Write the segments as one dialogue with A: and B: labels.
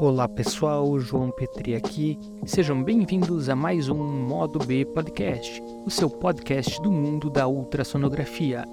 A: Olá pessoal, João Petri aqui. Sejam bem-vindos a mais um Modo B Podcast, o seu podcast do mundo da ultrassonografia.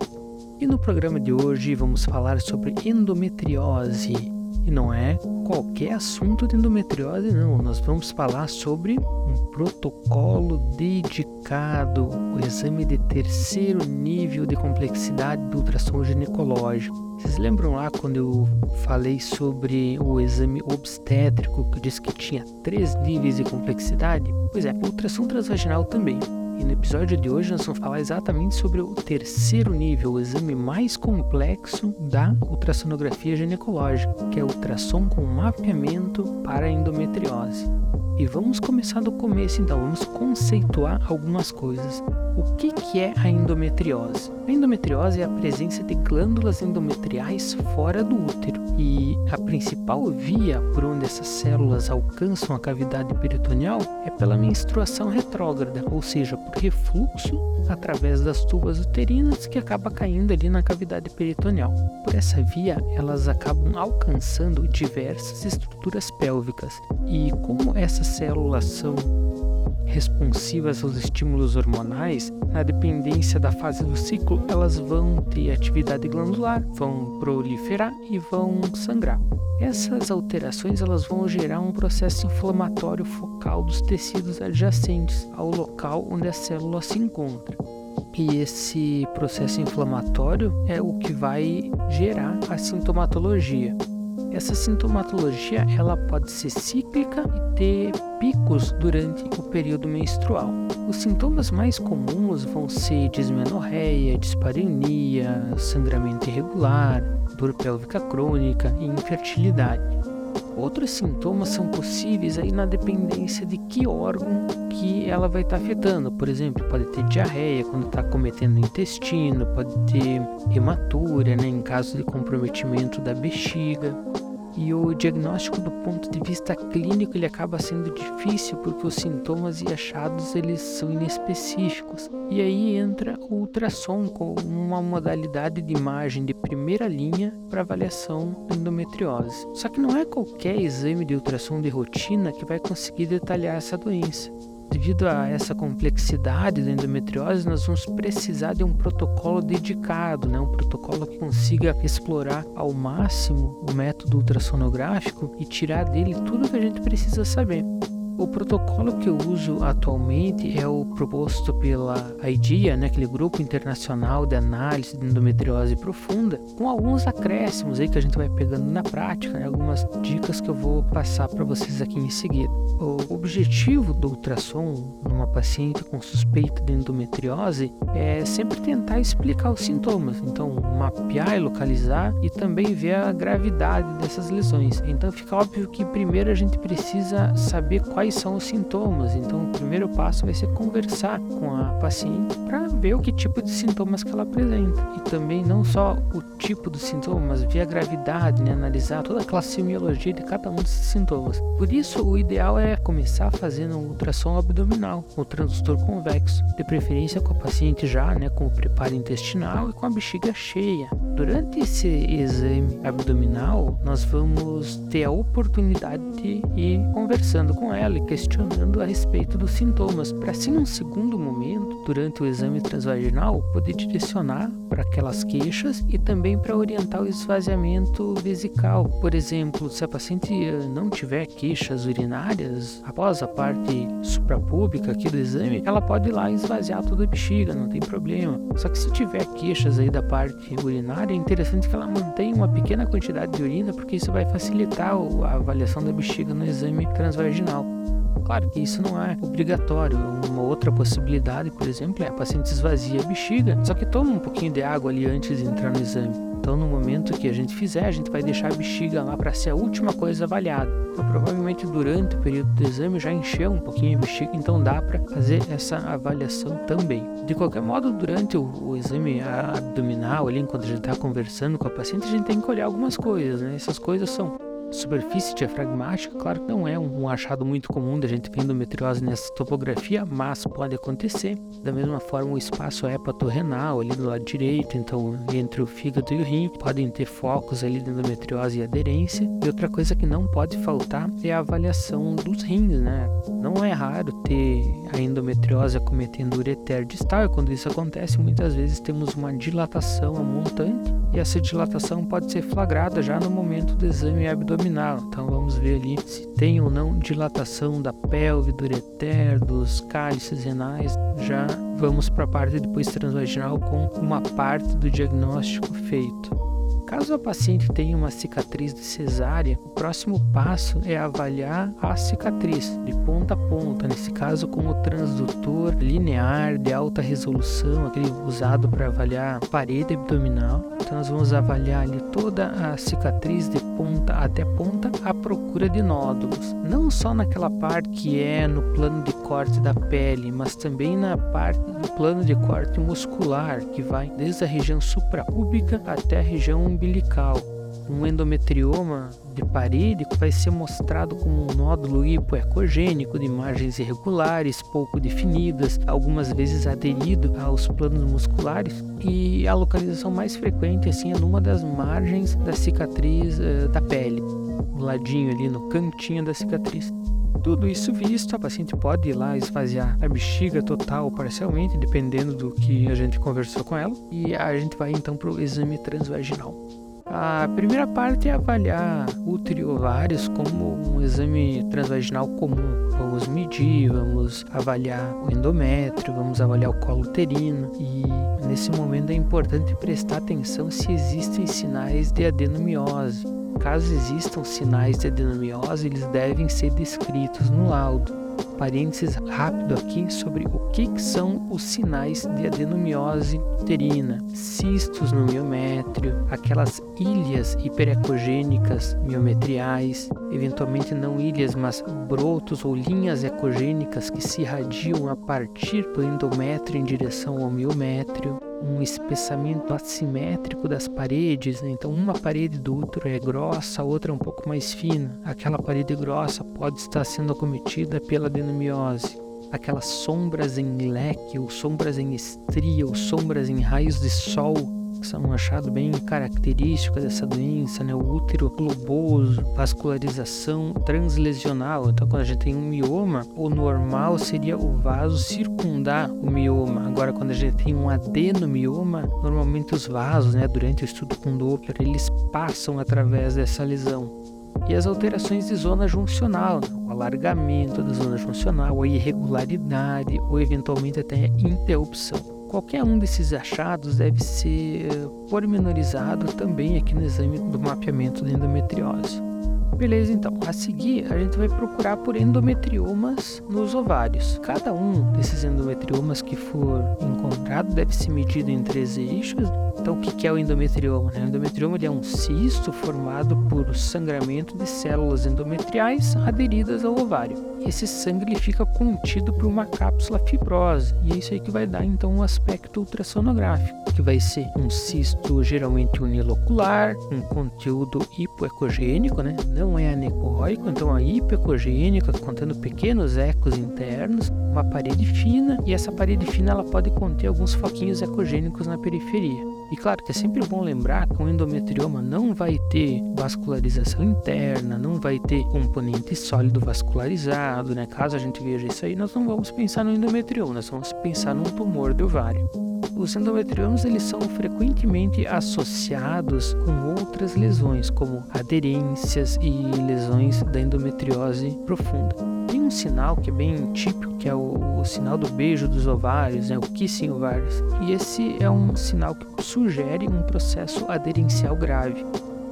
A: E no programa de hoje vamos falar sobre endometriose. E não é qualquer assunto de endometriose, não. Nós vamos falar sobre um protocolo dedicado, o exame de terceiro nível de complexidade do ultrassom ginecológico. Vocês lembram lá quando eu falei sobre o exame obstétrico, que eu disse que tinha três níveis de complexidade? Pois é, ultrassom transvaginal também. E no episódio de hoje nós vamos falar exatamente sobre o terceiro nível, o exame mais complexo da ultrassonografia ginecológica, que é o ultrassom com mapeamento para endometriose. E vamos começar do começo então, vamos conceituar algumas coisas. O que, que é a endometriose? A endometriose é a presença de glândulas endometriais fora do útero e a principal via por onde essas células alcançam a cavidade peritoneal é pela menstruação retrógrada, ou seja, por refluxo através das tubas uterinas que acaba caindo ali na cavidade peritoneal. Por essa via, elas acabam alcançando diversas estruturas pélvicas e como essas células são responsivas aos estímulos hormonais, na dependência da fase do ciclo, elas vão ter atividade glandular, vão proliferar e vão sangrar. Essas alterações elas vão gerar um processo inflamatório focal dos tecidos adjacentes ao local onde a célula se encontra. E esse processo inflamatório é o que vai gerar a sintomatologia. Essa sintomatologia ela pode ser cíclica e ter picos durante o período menstrual. Os sintomas mais comuns vão ser dismenorreia, dispareunia, sangramento irregular, dor pélvica crônica e infertilidade. Outros sintomas são possíveis aí na dependência de que órgão que ela vai estar tá afetando. Por exemplo, pode ter diarreia quando está cometendo o intestino, pode ter hematúria, né, em caso de comprometimento da bexiga. E o diagnóstico do ponto de vista clínico ele acaba sendo difícil porque os sintomas e achados eles são inespecíficos. E aí entra o ultrassom como uma modalidade de imagem de primeira linha para avaliação da endometriose. Só que não é qualquer exame de ultrassom de rotina que vai conseguir detalhar essa doença. Devido a essa complexidade da endometriose, nós vamos precisar de um protocolo dedicado, né? um protocolo que consiga explorar ao máximo o método ultrassonográfico e tirar dele tudo que a gente precisa saber. O protocolo que eu uso atualmente é o proposto pela IDEA, né, aquele grupo internacional de análise de endometriose profunda, com alguns acréscimos aí que a gente vai pegando na prática, né, algumas dicas que eu vou passar para vocês aqui em seguida. O objetivo do ultrassom numa paciente com suspeita de endometriose é sempre tentar explicar os sintomas, então mapear e localizar e também ver a gravidade dessas lesões. Então fica óbvio que primeiro a gente precisa saber quais quais são os sintomas. Então, o primeiro passo vai ser conversar com a paciente para ver o que tipo de sintomas que ela apresenta. E também não só o tipo dos sintomas, ver a gravidade, né? analisar toda a classemiologia de cada um desses sintomas. Por isso, o ideal é começar fazendo um ultrassom abdominal, o transdutor convexo, de preferência com a paciente já, né, com o preparo intestinal e com a bexiga cheia. Durante esse exame abdominal, nós vamos ter a oportunidade de ir conversando com ela questionando a respeito dos sintomas, para assim, num segundo momento, durante o exame transvaginal, poder direcionar para aquelas queixas e também para orientar o esvaziamento vesical. Por exemplo, se a paciente eh, não tiver queixas urinárias após a parte suprapúbica aqui do exame, ela pode ir lá esvaziar toda a bexiga, não tem problema. Só que se tiver queixas aí da parte urinária, é interessante que ela mantenha uma pequena quantidade de urina, porque isso vai facilitar a avaliação da bexiga no exame transvaginal. Claro que isso não é obrigatório. Uma outra possibilidade, por exemplo, é a paciente esvazia a bexiga, só que toma um pouquinho de água ali antes de entrar no exame. Então, no momento que a gente fizer, a gente vai deixar a bexiga lá para ser a última coisa avaliada. Então, provavelmente durante o período do exame já encheu um pouquinho a bexiga, então dá para fazer essa avaliação também. De qualquer modo, durante o, o exame abdominal, ali, enquanto a gente está conversando com a paciente, a gente tem que olhar algumas coisas, né? Essas coisas são superfície diafragmática, claro que não é um achado muito comum da gente ver endometriose nessa topografia, mas pode acontecer. Da mesma forma, o espaço hepatorrenal ali do lado direito, então entre o fígado e o rim, podem ter focos ali de endometriose e aderência. E outra coisa que não pode faltar é a avaliação dos rins, né? Não é raro ter a endometriose acometendo o ureter distal, e quando isso acontece, muitas vezes temos uma dilatação montante, e essa dilatação pode ser flagrada já no momento do exame abdominal. Então vamos ver ali se tem ou não dilatação da pelve, do ureter, dos cálices renais. Já vamos para a parte depois transvaginal com uma parte do diagnóstico feito. Caso a paciente tenha uma cicatriz de cesárea, o próximo passo é avaliar a cicatriz de ponta a ponta, nesse caso com o transdutor linear de alta resolução, aquele usado para avaliar a parede abdominal. Então nós vamos avaliar ali toda a cicatriz de ponta até ponta à procura de nódulos, não só naquela parte que é no plano de corte da pele, mas também na parte do plano de corte muscular, que vai desde a região suprapúbica até a região umbilical. Um endometrioma de parede vai ser mostrado como um nódulo hipoecogênico de imagens irregulares, pouco definidas, algumas vezes aderido aos planos musculares, e a localização mais frequente assim é numa das margens da cicatriz uh, da pele, o ladinho ali no cantinho da cicatriz. Tudo isso visto, a paciente pode ir lá esvaziar a bexiga total ou parcialmente, dependendo do que a gente conversou com ela, e a gente vai então para o exame transvaginal. A primeira parte é avaliar útero e ovários como um exame transvaginal comum. Vamos medir, vamos avaliar o endométrio, vamos avaliar o colo uterino e nesse momento é importante prestar atenção se existem sinais de adenomiose. Caso existam sinais de adenomiose, eles devem ser descritos no laudo. Parênteses rápido aqui sobre o que, que são os sinais de adenomiose uterina, cistos no miométrio, aquelas ilhas hiperecogênicas miometriais, eventualmente não ilhas, mas brotos ou linhas ecogênicas que se irradiam a partir do endométrio em direção ao miométrio, um espessamento assimétrico das paredes, né? então uma parede do útero é grossa, a outra é um pouco mais fina. Aquela parede grossa pode estar sendo acometida pela adenomiose. Aquelas sombras em leque, ou sombras em estria, ou sombras em raios de sol são um achado bem característico dessa doença, né? O útero globoso, vascularização translesional. Então, quando a gente tem um mioma, o normal seria o vaso circundar o mioma. Agora, quando a gente tem um adenomioma, normalmente os vasos, né, durante o estudo com Doppler, eles passam através dessa lesão. E as alterações de zona juncional, né? o alargamento da zona juncional, a irregularidade ou eventualmente até interrupção. Qualquer um desses achados deve ser pormenorizado também aqui no exame do mapeamento da endometriose. Beleza, então. A seguir, a gente vai procurar por endometriomas nos ovários. Cada um desses endometriomas que for encontrado deve ser medido em três eixos. Então, o que é o endometrioma? O endometrioma é um cisto formado por sangramento de células endometriais aderidas ao ovário. Esse sangue ele fica contido por uma cápsula fibrosa e é isso aí que vai dar então um aspecto ultrassonográfico, que vai ser um cisto geralmente unilocular, um conteúdo hipoecogênico, né? não é anecorroico, então a hipoecogênica, contendo pequenos ecos internos, uma parede fina e essa parede fina ela pode conter alguns foquinhos ecogênicos na periferia. E claro que é sempre bom lembrar que um endometrioma não vai ter vascularização interna, não vai ter componente sólido vascularizado, né? Caso a gente veja isso aí, nós não vamos pensar no endometrioma, nós vamos pensar num tumor de ovário. Os endometriomas eles são frequentemente associados com outras lesões, como aderências e lesões da endometriose profunda. Tem um sinal que é bem típico, que é o, o sinal do beijo dos ovários, né, o kissing ovários. E esse é um sinal que sugere um processo aderencial grave.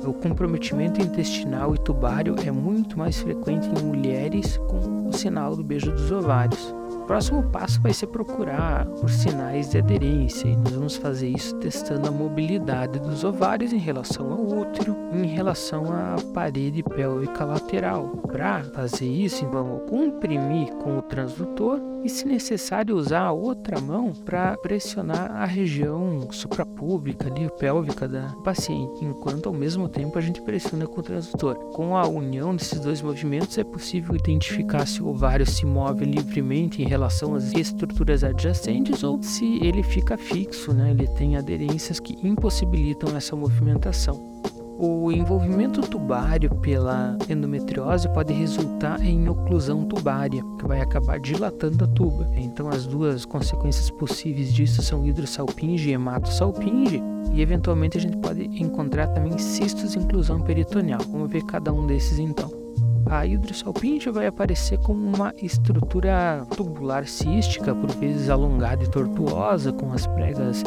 A: O comprometimento intestinal e tubário é muito mais frequente em mulheres com o sinal do beijo dos ovários. O próximo passo vai ser procurar por sinais de aderência e nós vamos fazer isso testando a mobilidade dos ovários em relação ao útero, em relação à parede pélvica lateral. Para fazer isso, vamos comprimir com o transdutor e, se necessário, usar a outra mão para pressionar a região suprapública, ali, pélvica da paciente, enquanto ao mesmo tempo a gente pressiona com o transdutor. Com a união desses dois movimentos é possível identificar se o ovário se move livremente em relação às estruturas adjacentes ou se ele fica fixo, né? ele tem aderências que impossibilitam essa movimentação. O envolvimento tubário pela endometriose pode resultar em oclusão tubária, que vai acabar dilatando a tuba. Então, as duas consequências possíveis disso são hidrossalpinge e hematosalpinge, e eventualmente a gente pode encontrar também cistos de inclusão peritoneal. Vamos ver cada um desses então a hidrossalpinge vai aparecer como uma estrutura tubular cística, por vezes alongada e tortuosa, com as pregas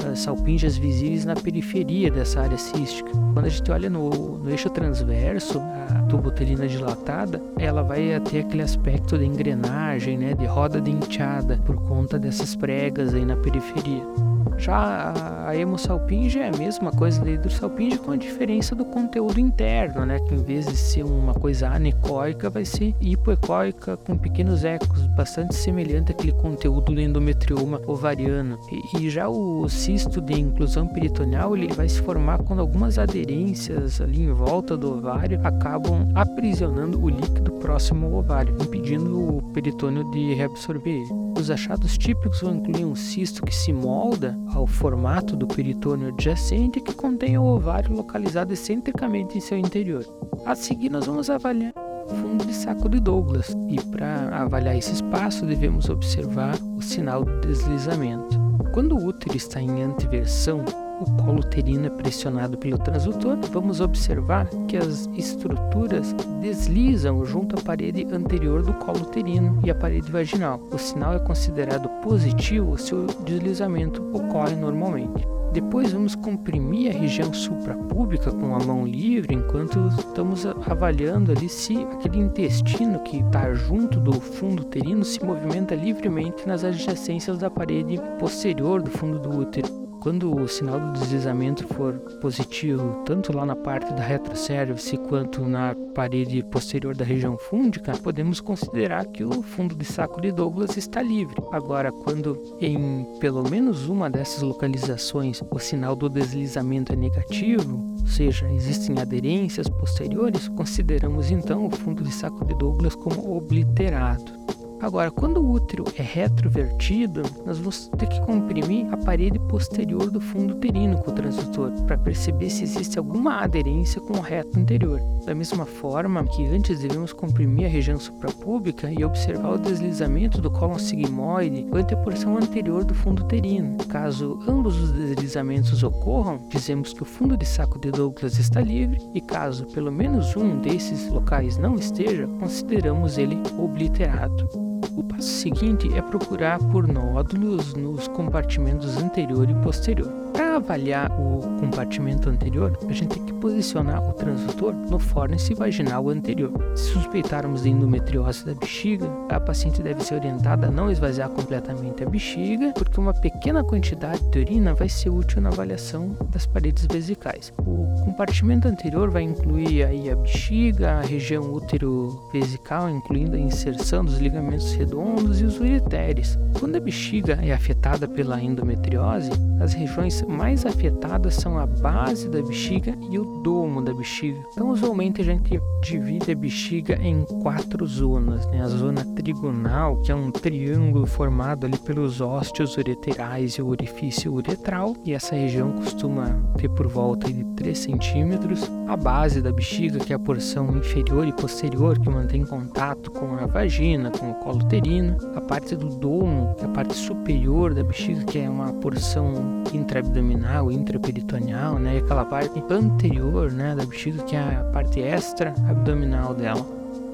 A: as visíveis na periferia dessa área cística. Quando a gente olha no, no eixo transverso, a tuba uterina dilatada, ela vai ter aquele aspecto de engrenagem, né, de roda denteada, por conta dessas pregas aí na periferia. Já a hemosalpinge é a mesma coisa da hidrosalpinge com a diferença do conteúdo interno, né? Que em vez de ser uma coisa anecoica, vai ser hipoecoica com pequenos ecos, bastante semelhante àquele conteúdo do endometrioma ovariano. E, e já o cisto de inclusão peritoneal, ele vai se formar quando algumas aderências ali em volta do ovário acabam aprisionando o líquido próximo ao ovário, impedindo o peritônio de reabsorver ele. Os achados típicos vão incluir um cisto que se molda ao formato do peritônio adjacente que contém o ovário localizado excentricamente em seu interior. A seguir, nós vamos avaliar o fundo de saco de Douglas e para avaliar esse espaço devemos observar o sinal de deslizamento. Quando o útero está em anteversão, o colo uterino é pressionado pelo transdutor, vamos observar que as estruturas deslizam junto à parede anterior do colo uterino e à parede vaginal. O sinal é considerado positivo se o deslizamento ocorre normalmente. Depois vamos comprimir a região suprapúbica com a mão livre, enquanto estamos avaliando ali se aquele intestino que está junto do fundo uterino se movimenta livremente nas adjacências da parede posterior do fundo do útero. Quando o sinal do deslizamento for positivo, tanto lá na parte da retrocervice quanto na parede posterior da região fúndica, podemos considerar que o fundo de saco de Douglas está livre. Agora, quando em pelo menos uma dessas localizações o sinal do deslizamento é negativo, ou seja, existem aderências posteriores, consideramos então o fundo de saco de Douglas como obliterado. Agora, quando o útero é retrovertido, nós vamos ter que comprimir a parede posterior do fundo uterino com o transdutor para perceber se existe alguma aderência com o reto anterior. Da mesma forma que antes devemos comprimir a região suprapúbica e observar o deslizamento do cólon sigmoide ante a porção anterior do fundo uterino. Caso ambos os deslizamentos ocorram, dizemos que o fundo de saco de Douglas está livre e caso pelo menos um desses locais não esteja, consideramos ele obliterado. O passo seguinte é procurar por nódulos nos compartimentos anterior e posterior. Para avaliar o compartimento anterior, a gente tem que posicionar o transdutor no fórnice vaginal anterior. Se suspeitarmos de endometriose da bexiga, a paciente deve ser orientada a não esvaziar completamente a bexiga, porque uma pequena quantidade de urina vai ser útil na avaliação das paredes vesicais. O compartimento anterior vai incluir aí a bexiga, a região útero-vesical, incluindo a inserção dos ligamentos redondos e os ureteres. Quando a bexiga é afetada pela endometriose, as regiões mais afetadas são a base da bexiga e o domo da bexiga. Então, usualmente a gente divide a bexiga em quatro zonas, né? A zona trigonal, que é um triângulo formado ali pelos ósteos ureterais e o orifício uretral, e essa região costuma ter por volta de 3 centímetros. A base da bexiga, que é a porção inferior e posterior que mantém contato com a vagina, com o colo uterino. A parte do domo, que é a parte superior da bexiga, que é uma porção intraabdominal, intraperitoneal, né? E aquela parte anterior, né, da bexiga, que é a parte extra abdominal dela.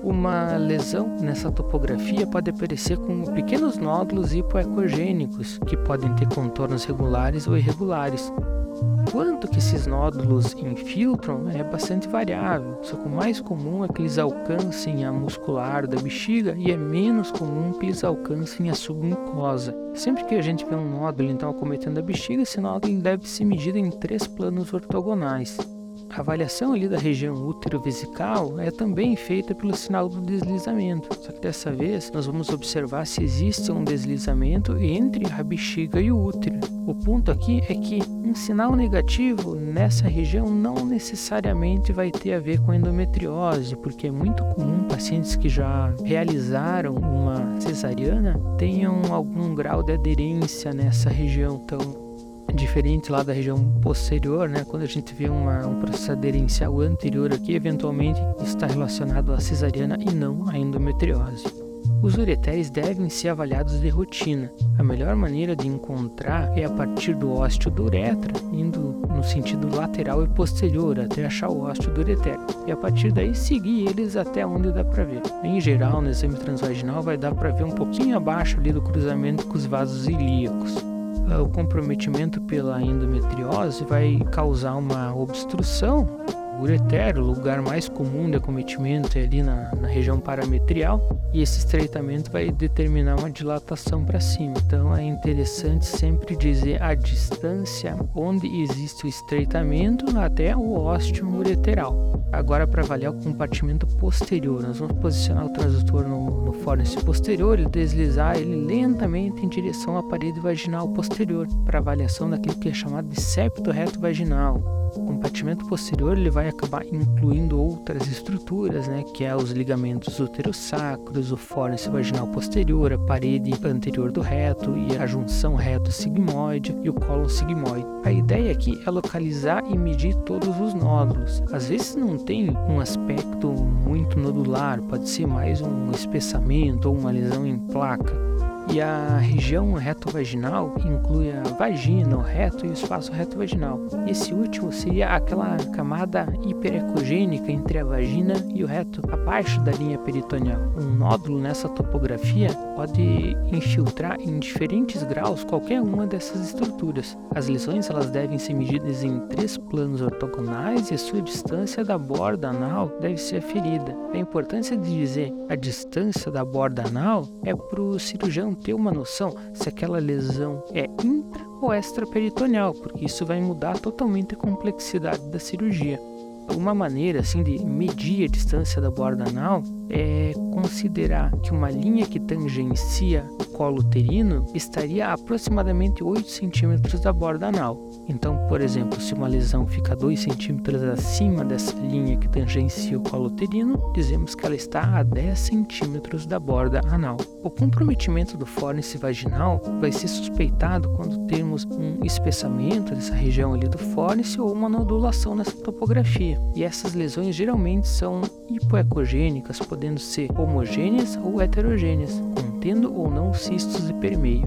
A: Uma lesão nessa topografia pode aparecer com pequenos nódulos hipoecogênicos, que podem ter contornos regulares ou irregulares. Quanto que esses nódulos infiltram é bastante variável, só que o mais comum é que eles alcancem a muscular da bexiga e é menos comum que eles alcancem a submucosa. Sempre que a gente vê um nódulo então acometendo a bexiga, esse nódulo deve ser medido em três planos ortogonais. A avaliação ali da região útero-vesical é também feita pelo sinal do deslizamento, só que dessa vez nós vamos observar se existe um deslizamento entre a bexiga e o útero. O ponto aqui é que um sinal negativo nessa região não necessariamente vai ter a ver com endometriose, porque é muito comum pacientes que já realizaram uma cesariana tenham algum grau de aderência nessa região. Então, diferente lá da região posterior, né? Quando a gente vê uma, um processo aderencial anterior aqui, eventualmente está relacionado à cesariana e não à endometriose. Os ureteres devem ser avaliados de rotina. A melhor maneira de encontrar é a partir do ósteo do uretra, indo no sentido lateral e posterior até achar o ósteo do ureter. E a partir daí seguir eles até onde dá para ver. Em geral, no exame transvaginal vai dar para ver um pouquinho abaixo ali do cruzamento com os vasos ilíacos. O comprometimento pela endometriose vai causar uma obstrução ureter, o lugar mais comum de acometimento é ali na, na, região parametrial, e esse estreitamento vai determinar uma dilatação para cima. Então é interessante sempre dizer a distância onde existe o estreitamento até o ósteo ureteral. Agora, para avaliar o compartimento posterior, nós vamos posicionar o transdutor no, no posterior e deslizar ele lentamente em direção à parede vaginal posterior, para avaliação daquilo que é chamado de septo reto vaginal o compartimento posterior ele vai acabar incluindo outras estruturas, né, que é os ligamentos uterossacros, o fórnix vaginal posterior, a parede anterior do reto e a junção reto-sigmoide e o colo sigmoide. A ideia aqui é localizar e medir todos os nódulos. Às vezes não tem um aspecto muito nodular, pode ser mais um espessamento ou uma lesão em placa. E a região reto-vaginal inclui a vagina, o reto e o espaço reto-vaginal. Esse último seria aquela camada hiperecogênica entre a vagina e o reto, abaixo da linha peritoneal. Um nódulo nessa topografia pode infiltrar em diferentes graus qualquer uma dessas estruturas. As lesões elas devem ser medidas em três planos ortogonais e a sua distância da borda anal deve ser aferida. A importância de dizer a distância da borda anal é para o cirurgião ter uma noção se aquela lesão é intra ou extraperitoneal, porque isso vai mudar totalmente a complexidade da cirurgia. Uma maneira assim de medir a distância da borda anal é considerar que uma linha que tangencia o colo uterino estaria a aproximadamente 8 centímetros da borda anal. Então, por exemplo, se uma lesão fica 2 centímetros acima dessa linha que tangencia o colo uterino, dizemos que ela está a 10 centímetros da borda anal. O comprometimento do fórnix vaginal vai ser suspeitado quando temos um espessamento dessa região ali do fórnix ou uma nodulação nessa topografia. E essas lesões geralmente são hipoecogênicas, podendo ser homogêneas ou heterogêneas, contendo ou não cistos de permeio.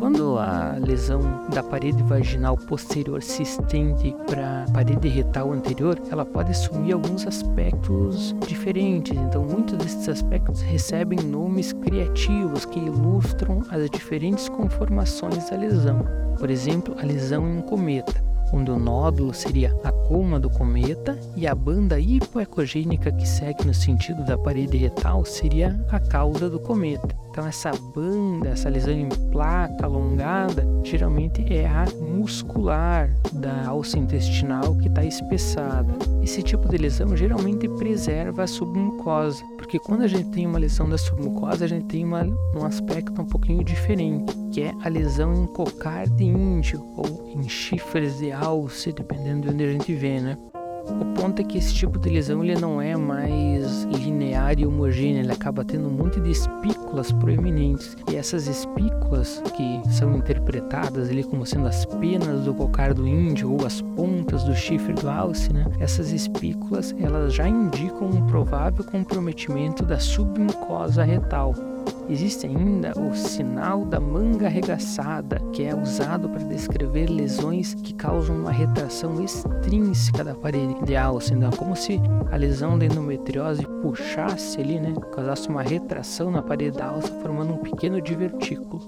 A: Quando a lesão da parede vaginal posterior se estende para a parede retal anterior, ela pode assumir alguns aspectos diferentes. Então, muitos desses aspectos recebem nomes criativos que ilustram as diferentes conformações da lesão. Por exemplo, a lesão em um cometa onde o nódulo seria a coma do cometa e a banda hipoecogênica que segue no sentido da parede retal seria a cauda do cometa. Então essa banda, essa lesão em placa alongada, geralmente é a muscular da alça intestinal que está espessada. Esse tipo de lesão geralmente preserva a submucosa, porque quando a gente tem uma lesão da submucosa, a gente tem uma, um aspecto um pouquinho diferente, que é a lesão em cocar de índio ou em chifres de alce, dependendo de onde a gente vê, né? O ponto é que esse tipo de lesão ele não é mais linear e homogêneo, ele acaba tendo um monte de espículas proeminentes. E essas espículas que são interpretadas ali como sendo as penas do cocar do índio ou as pontas do chifre do alce, né? Essas espículas elas já indicam um provável comprometimento da submucosa retal. Existe ainda o sinal da manga arregaçada, que é usado para descrever lesões que causam uma retração extrínseca da parede. De alça, então, como se a lesão da endometriose puxasse ali, né, causasse uma retração na parede da alça, formando um pequeno divertículo.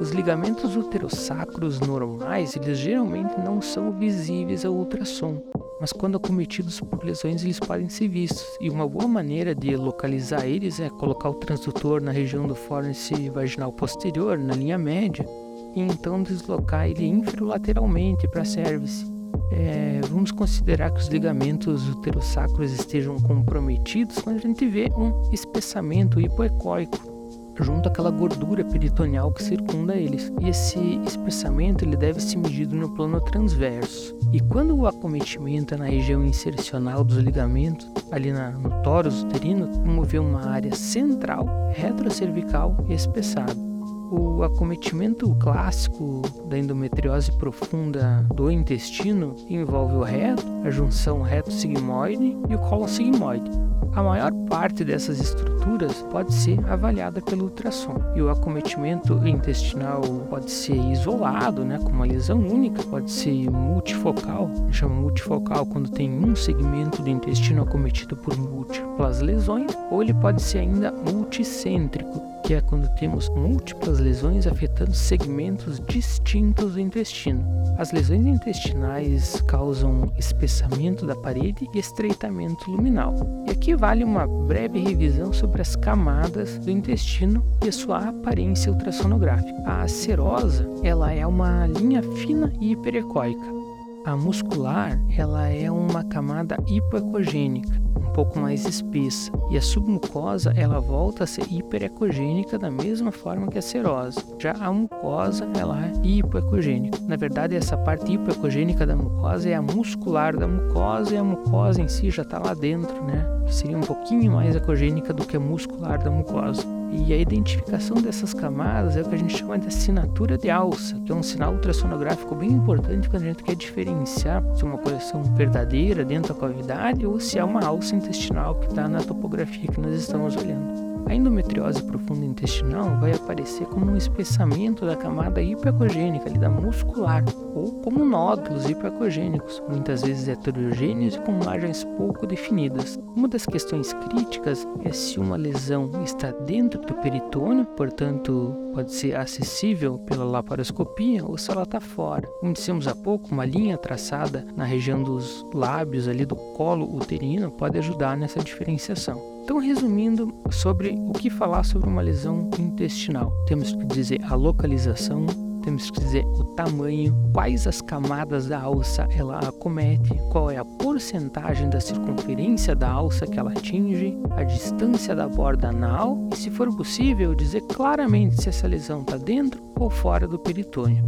A: Os ligamentos uterossacros normais, eles geralmente não são visíveis ao ultrassom, mas quando acometidos por lesões eles podem ser vistos. E uma boa maneira de localizar eles é colocar o transdutor na região do fórnice vaginal posterior, na linha média, e então deslocar ele infralateralmente para a cervice. É, vamos considerar que os ligamentos uterossacros estejam comprometidos quando a gente vê um espessamento hipoecóico junto àquela gordura peritoneal que circunda eles. E esse espessamento ele deve ser medido no plano transverso. E quando o acometimento é na região insercional dos ligamentos, ali na, no tórax uterino, vamos uma área central, retrocervical e espessada. O acometimento clássico da endometriose profunda do intestino envolve o reto, a junção reto-sigmoide e o colo sigmoide. A maior parte dessas estruturas pode ser avaliada pelo ultrassom e o acometimento intestinal pode ser isolado, né, com uma lesão única, pode ser multifocal, chama multifocal quando tem um segmento do intestino acometido por múltiplas lesões, ou ele pode ser ainda multicêntrico, que é quando temos múltiplas lesões afetando segmentos distintos do intestino. As lesões intestinais causam espessamento da parede e estreitamento luminal. E aqui vale uma breve revisão sobre as camadas do intestino e a sua aparência ultrassonográfica. A serosa, ela é uma linha fina e hiperecóica. A muscular, ela é uma camada hipoecogênica pouco mais espessa, e a submucosa ela volta a ser hiperecogênica da mesma forma que a serosa. Já a mucosa ela é hipoecogênica. Na verdade, essa parte hipoecogênica da mucosa é a muscular da mucosa e a mucosa em si já está lá dentro, né? Que seria um pouquinho mais ecogênica do que a muscular da mucosa. E a identificação dessas camadas é o que a gente chama de assinatura de alça, que é um sinal ultrassonográfico bem importante quando a gente quer diferenciar se é uma coleção verdadeira dentro da cavidade ou se é uma alça intestinal que está na topografia que nós estamos olhando. A endometriose profunda intestinal vai aparecer como um espessamento da camada hipoecogênica, ali, da muscular, ou como nódulos hipoecogênicos, muitas vezes heterogêneos e com margens pouco definidas. Uma das questões críticas é se uma lesão está dentro do peritônio, portanto pode ser acessível pela laparoscopia, ou se ela está fora. Como dissemos há pouco, uma linha traçada na região dos lábios ali do colo uterino pode ajudar nessa diferenciação. Então, resumindo sobre o que falar sobre uma lesão intestinal, temos que dizer a localização, temos que dizer o tamanho, quais as camadas da alça ela acomete, qual é a porcentagem da circunferência da alça que ela atinge, a distância da borda anal e, se for possível, dizer claramente se essa lesão está dentro ou fora do peritônio.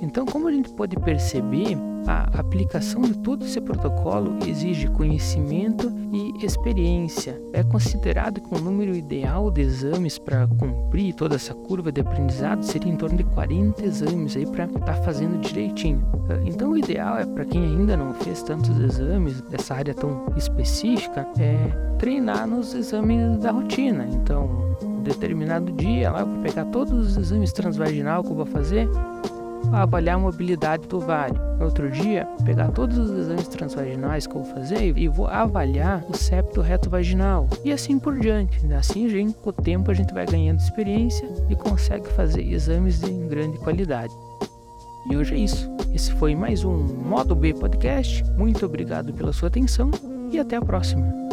A: Então, como a gente pode perceber, a aplicação de todo esse protocolo exige conhecimento e experiência. É considerado que o número ideal de exames para cumprir toda essa curva de aprendizado seria em torno de 40 exames aí para estar tá fazendo direitinho. Então, o ideal é para quem ainda não fez tantos exames dessa área tão específica, é treinar nos exames da rotina. Então, um determinado dia lá eu vou pegar todos os exames transvaginal que eu vou fazer a avaliar a mobilidade do ovário. No outro dia, pegar todos os exames transvaginais que eu vou fazer e vou avaliar o septo reto vaginal. E assim por diante. Assim, gente, com o tempo, a gente vai ganhando experiência e consegue fazer exames de grande qualidade. E hoje é isso. Esse foi mais um Modo B Podcast. Muito obrigado pela sua atenção e até a próxima.